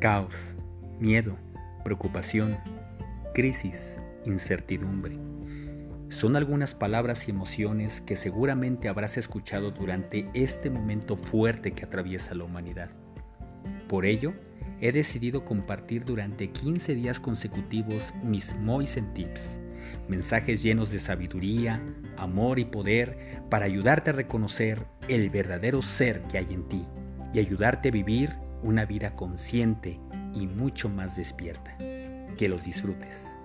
caos, miedo, preocupación, crisis, incertidumbre. Son algunas palabras y emociones que seguramente habrás escuchado durante este momento fuerte que atraviesa la humanidad. Por ello, he decidido compartir durante 15 días consecutivos mis Moisen Tips, mensajes llenos de sabiduría, amor y poder para ayudarte a reconocer el verdadero ser que hay en ti y ayudarte a vivir una vida consciente y mucho más despierta. Que los disfrutes.